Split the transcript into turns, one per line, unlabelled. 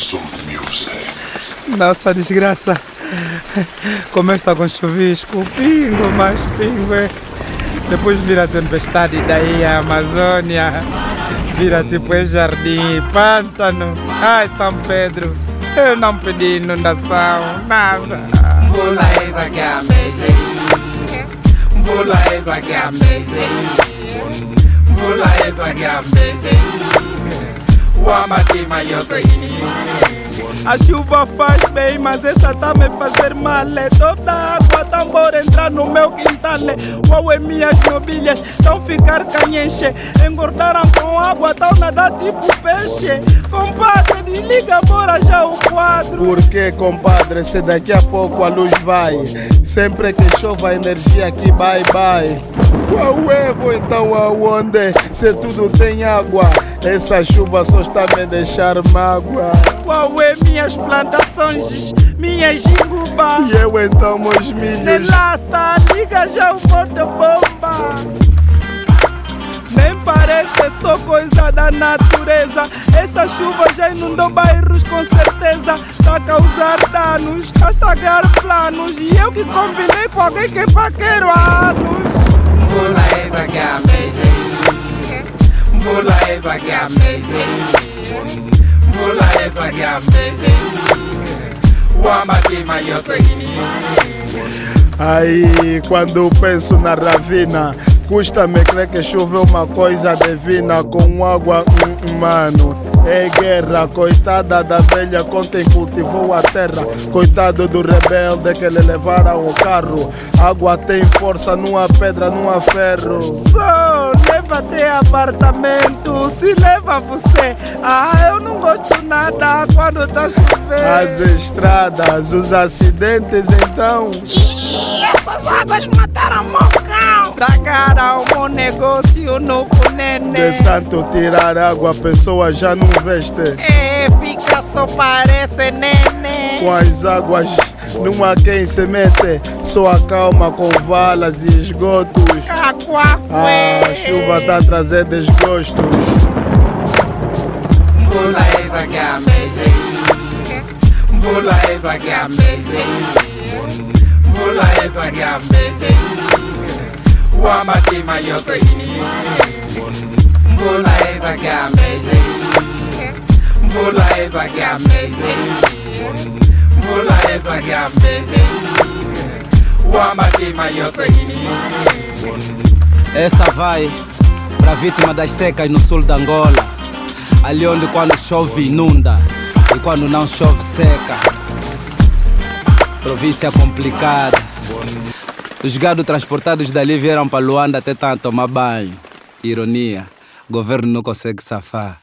Zoom Music.
Nossa desgraça. Começa com chuvisco, pingo, mais pingo. é. Depois vira tempestade, daí a Amazônia. Vira tipo é jardim, pântano. Ai, São Pedro. Eu não pedi inundação, nada.
Mvula ezake amehleile Mvula ezake amehleile Mvula ezake amehleile
A chuva faz bem, mas essa tá me fazer mal. É toda água tambor entrar no meu quintal. Uau, é minhas mobílias tão ficar canhenche. Engordaram com água, tão nadar tipo peixe. Compadre, desliga, bora já o quadro.
Por que, compadre, se daqui a pouco a luz vai? Sempre que chova energia aqui bye bye. Qual é, vou então aonde? Se tudo tem água, essa chuva só está a me deixar mágoa.
Uau, é minhas plantações, minhas jingubas.
E eu então, meus milhos.
Nelasta, liga já o porta-bomba. Nem parece é só coisa da natureza. Essa chuva já inundou bairros com certeza. Tá a causar danos, tá a estragar planos. E eu que combinei com alguém que paquero há anos.
Mvula ezake amehleile Mvula ezake amehleile Mvula ezake amehleile Wamatima yose
Aí, quando penso na ravina, custa-me crer que chuva é uma coisa divina com água, hum, mano. É guerra, coitada da velha com quem cultivou a terra. Coitado do rebelde que lhe levaram o carro. Água tem força, não há pedra, não há ferro.
Só leva até apartamento. Se leva você, ah, eu não gosto nada quando tá chovendo.
As estradas, os acidentes, então.
Essas águas mataram meu cão. Tragaram o meu negócio no punene.
De tanto tirar água, a pessoa já não veste.
É, fica só parece neném.
Com as águas, não há quem se mete. Só acalma com valas e esgotos.
Cacuacué.
A chuva tá a trazer desgostos.
Mvula ezake amehleile Mvula ezake amehleile Mvula ezake amehleile Wamatima yose Mvula ezake amehleile Mvula ezake amehleile Mvula ezake amehleile Wamatima yose
Essa vai pra vítima das secas no sul da Angola. Ali onde quando chove inunda. E quando não chove seca. Província complicada. Os gados transportados dali vieram para Luanda até tanto tomar banho. Ironia, governo não consegue safar.